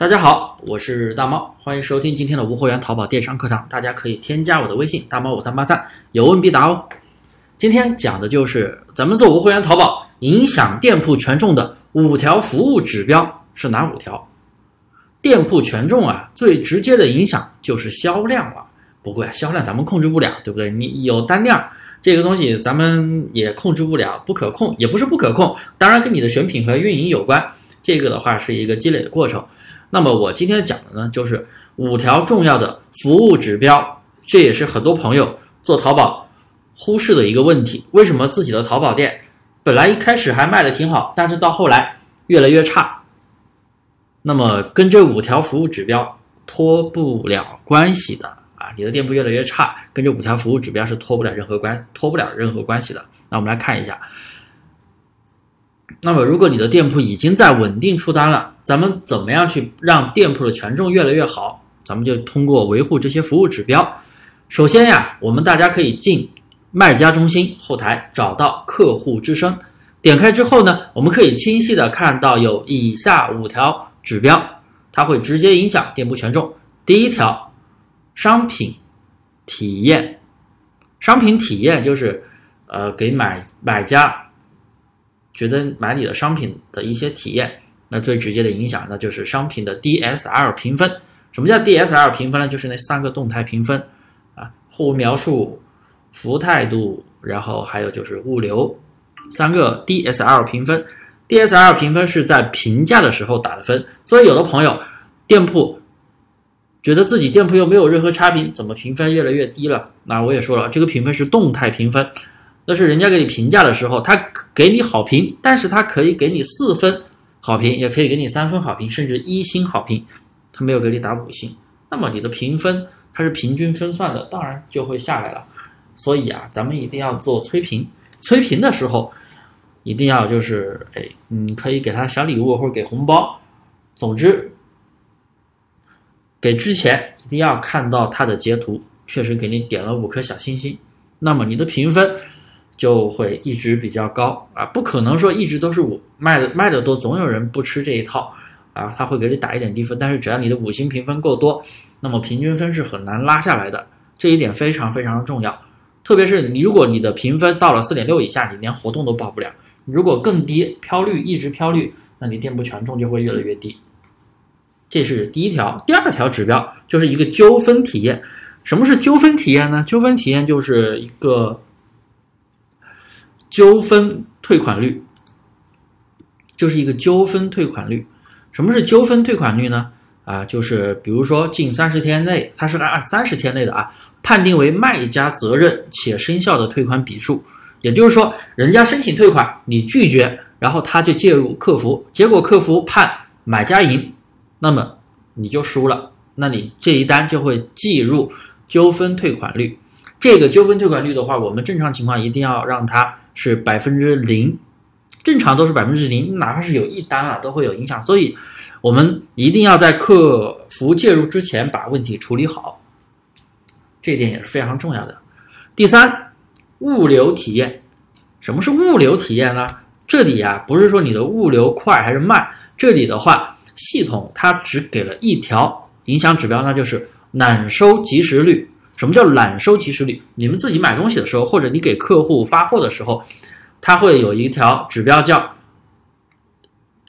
大家好，我是大猫，欢迎收听今天的无货源淘宝电商课堂。大家可以添加我的微信大猫五三八三，有问必答哦。今天讲的就是咱们做无货源淘宝影响店铺权重的五条服务指标是哪五条？店铺权重啊，最直接的影响就是销量了。不过呀，销量咱们控制不了，对不对？你有单量这个东西，咱们也控制不了，不可控，也不是不可控，当然跟你的选品和运营有关。这个的话是一个积累的过程。那么我今天讲的呢，就是五条重要的服务指标，这也是很多朋友做淘宝忽视的一个问题。为什么自己的淘宝店本来一开始还卖的挺好，但是到后来越来越差？那么跟这五条服务指标脱不了关系的啊，你的店铺越来越差，跟这五条服务指标是脱不了任何关脱不了任何关系的。那我们来看一下。那么，如果你的店铺已经在稳定出单了，咱们怎么样去让店铺的权重越来越好？咱们就通过维护这些服务指标。首先呀，我们大家可以进卖家中心后台，找到客户之声，点开之后呢，我们可以清晰的看到有以下五条指标，它会直接影响店铺权重。第一条，商品体验，商品体验就是呃给买买家。觉得买你的商品的一些体验，那最直接的影响，那就是商品的 DSL 评分。什么叫 DSL 评分呢？就是那三个动态评分啊，货物描述、服务态度，然后还有就是物流，三个 DSL 评分。DSL 评分是在评价的时候打的分，所以有的朋友店铺觉得自己店铺又没有任何差评，怎么评分越来越低了？那我也说了，这个评分是动态评分。那是人家给你评价的时候，他给你好评，但是他可以给你四分好评，也可以给你三分好评，甚至一星好评，他没有给你打五星，那么你的评分它是平均分算的，当然就会下来了。所以啊，咱们一定要做催评，催评的时候一定要就是，哎，你可以给他小礼物或者给红包，总之给之前一定要看到他的截图，确实给你点了五颗小心心，那么你的评分。就会一直比较高啊，不可能说一直都是我卖的卖的多，总有人不吃这一套啊，他会给你打一点低分。但是只要你的五星评分够多，那么平均分是很难拉下来的，这一点非常非常的重要。特别是你如果你的评分到了四点六以下，你连活动都报不了；如果更低，飘绿一直飘绿，那你店铺权重就会越来越低。这是第一条，第二条指标就是一个纠纷体验。什么是纠纷体验呢？纠纷体验就是一个。纠纷退款率就是一个纠纷退款率。什么是纠纷退款率呢？啊，就是比如说近三十天内，它是按三十天内的啊，判定为卖家责任且生效的退款笔数。也就是说，人家申请退款，你拒绝，然后他就介入客服，结果客服判买家赢，那么你就输了，那你这一单就会计入纠纷退款率。这个纠纷退款率的话，我们正常情况一定要让它。是百分之零，正常都是百分之零，哪怕是有一单了都会有影响，所以我们一定要在客服介入之前把问题处理好，这点也是非常重要的。第三，物流体验，什么是物流体验呢？这里啊不是说你的物流快还是慢，这里的话系统它只给了一条影响指标，那就是揽收及时率。什么叫揽收及时率？你们自己买东西的时候，或者你给客户发货的时候，它会有一条指标叫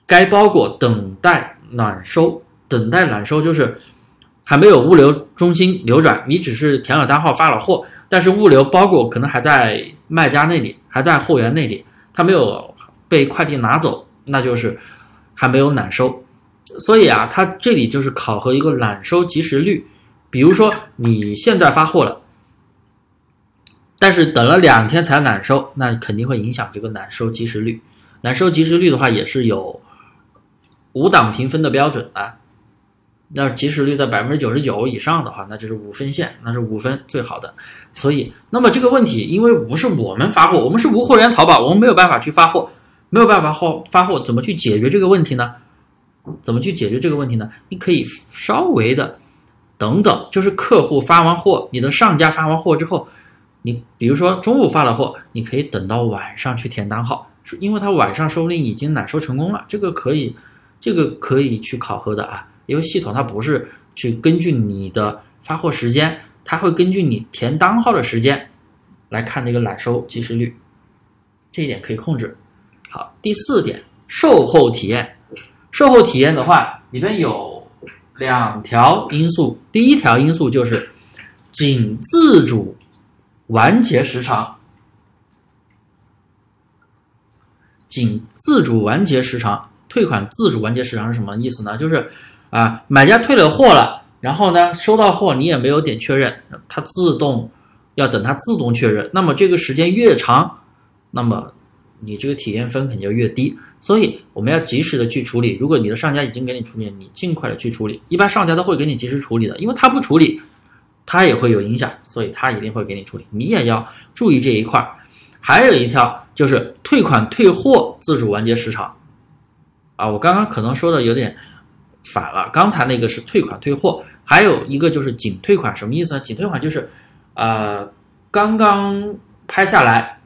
该包裹等待揽收。等待揽收就是还没有物流中心流转，你只是填了单号发了货，但是物流包裹可能还在卖家那里，还在货源那里，它没有被快递拿走，那就是还没有揽收。所以啊，它这里就是考核一个揽收及时率。比如说你现在发货了，但是等了两天才揽收，那肯定会影响这个揽收及时率。揽收及时率的话，也是有五档评分的标准啊。那及时率在百分之九十九以上的话，那就是五分线，那是五分最好的。所以，那么这个问题，因为不是我们发货，我们是无货源淘宝，我们没有办法去发货，没有办法货发货，怎么去解决这个问题呢？怎么去解决这个问题呢？你可以稍微的。等等，就是客户发完货，你的上家发完货之后，你比如说中午发了货，你可以等到晚上去填单号，因为他晚上说不定已经揽收成功了，这个可以，这个可以去考核的啊。因为系统它不是去根据你的发货时间，它会根据你填单号的时间来看这个揽收及时率，这一点可以控制。好，第四点，售后体验。售后体验的话，里面有两条因素。第一条因素就是仅自主完结时长，仅自主完结时长，退款自主完结时长是什么意思呢？就是啊，买家退了货了，然后呢，收到货你也没有点确认，它自动要等它自动确认。那么这个时间越长，那么你这个体验分肯定就越低。所以我们要及时的去处理。如果你的上家已经给你处理，你尽快的去处理。一般上家都会给你及时处理的，因为他不处理，他也会有影响，所以他一定会给你处理。你也要注意这一块。还有一条就是退款退货自主完结时长。啊，我刚刚可能说的有点反了，刚才那个是退款退货，还有一个就是仅退款，什么意思呢？仅退款就是，呃，刚刚拍下来，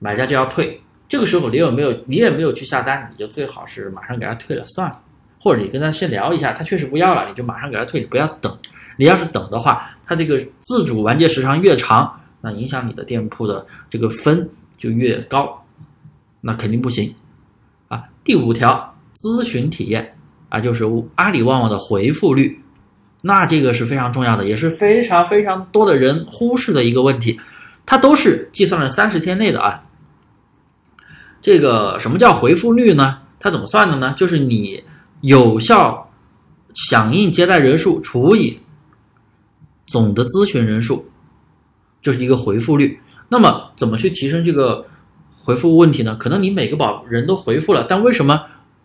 买家就要退。这个时候你有没有你也没有去下单，你就最好是马上给他退了算了，或者你跟他先聊一下，他确实不要了，你就马上给他退，不要等。你要是等的话，他这个自主完结时长越长，那影响你的店铺的这个分就越高，那肯定不行啊。第五条，咨询体验啊，就是阿里旺旺的回复率，那这个是非常重要的，也是非常非常多的人忽视的一个问题，它都是计算了三十天内的啊。这个什么叫回复率呢？它怎么算的呢？就是你有效响应接待人数除以总的咨询人数，就是一个回复率。那么怎么去提升这个回复问题呢？可能你每个宝人都回复了，但为什么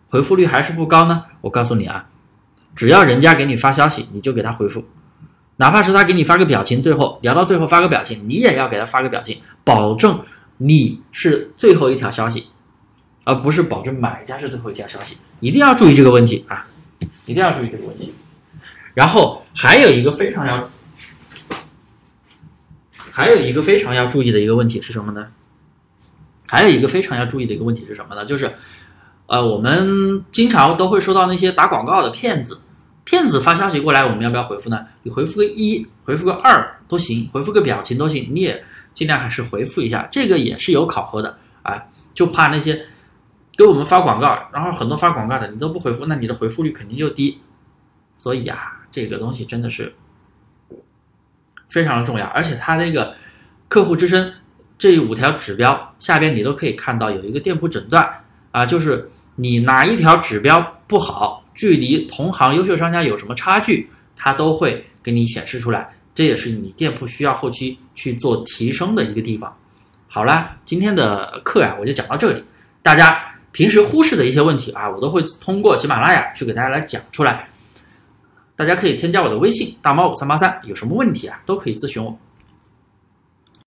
回复率还是不高呢？我告诉你啊，只要人家给你发消息，你就给他回复，哪怕是他给你发个表情，最后聊到最后发个表情，你也要给他发个表情，保证。你是最后一条消息，而不是保证买家是最后一条消息，一定要注意这个问题啊！一定要注意这个问题。然后还有一个非常要，还有一个非常要注意的一个问题是什么呢？还有一个非常要注意的一个问题是什么呢？就是，呃，我们经常都会收到那些打广告的骗子，骗子发消息过来，我们要不要回复呢？你回复个一，回复个二都行，回复个表情都行，你也。尽量还是回复一下，这个也是有考核的啊，就怕那些给我们发广告，然后很多发广告的你都不回复，那你的回复率肯定就低。所以啊，这个东西真的是非常的重要，而且它那个客户之声这五条指标下边你都可以看到有一个店铺诊断啊，就是你哪一条指标不好，距离同行优秀商家有什么差距，它都会给你显示出来。这也是你店铺需要后期去做提升的一个地方。好啦，今天的课呀，我就讲到这里。大家平时忽视的一些问题啊，我都会通过喜马拉雅去给大家来讲出来。大家可以添加我的微信大猫五三八三，有什么问题啊，都可以咨询我。